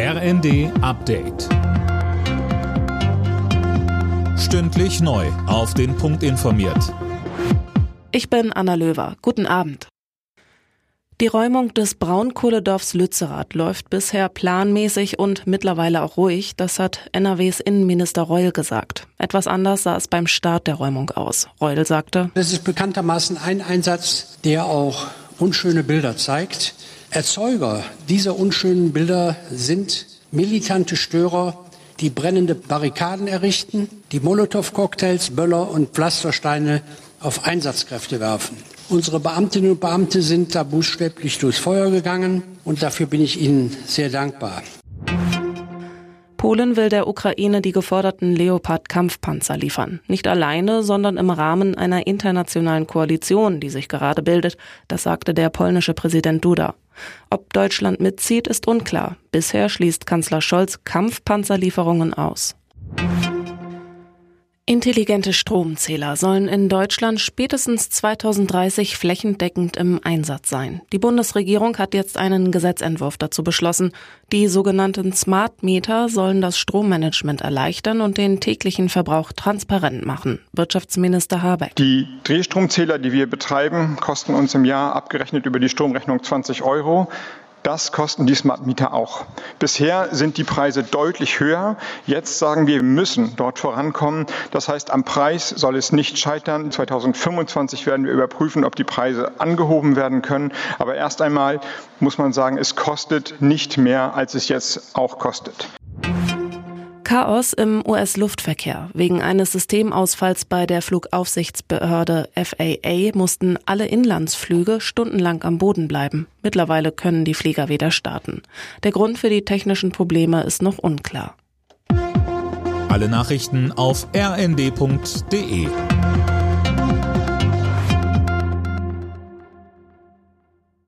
RND Update. Stündlich neu. Auf den Punkt informiert. Ich bin Anna Löwer. Guten Abend. Die Räumung des Braunkohledorfs Lützerath läuft bisher planmäßig und mittlerweile auch ruhig. Das hat NRWs Innenminister Reul gesagt. Etwas anders sah es beim Start der Räumung aus. Reul sagte, Das ist bekanntermaßen ein Einsatz, der auch unschöne Bilder zeigt. Erzeuger dieser unschönen Bilder sind militante Störer, die brennende Barrikaden errichten, die Molotow-Cocktails, Böller und Pflastersteine auf Einsatzkräfte werfen. Unsere Beamtinnen und Beamte sind da buchstäblich durchs Feuer gegangen und dafür bin ich Ihnen sehr dankbar. Polen will der Ukraine die geforderten Leopard-Kampfpanzer liefern. Nicht alleine, sondern im Rahmen einer internationalen Koalition, die sich gerade bildet. Das sagte der polnische Präsident Duda. Ob Deutschland mitzieht, ist unklar. Bisher schließt Kanzler Scholz Kampfpanzerlieferungen aus. Intelligente Stromzähler sollen in Deutschland spätestens 2030 flächendeckend im Einsatz sein. Die Bundesregierung hat jetzt einen Gesetzentwurf dazu beschlossen. Die sogenannten Smart Meter sollen das Strommanagement erleichtern und den täglichen Verbrauch transparent machen. Wirtschaftsminister Habeck. Die Drehstromzähler, die wir betreiben, kosten uns im Jahr abgerechnet über die Stromrechnung 20 Euro. Das kosten die Smart Meter auch. Bisher sind die Preise deutlich höher. Jetzt sagen wir, wir müssen dort vorankommen. Das heißt, am Preis soll es nicht scheitern. 2025 werden wir überprüfen, ob die Preise angehoben werden können. Aber erst einmal muss man sagen, es kostet nicht mehr, als es jetzt auch kostet. Chaos im US-Luftverkehr. Wegen eines Systemausfalls bei der Flugaufsichtsbehörde FAA mussten alle Inlandsflüge stundenlang am Boden bleiben. Mittlerweile können die Flieger wieder starten. Der Grund für die technischen Probleme ist noch unklar. Alle Nachrichten auf rnd.de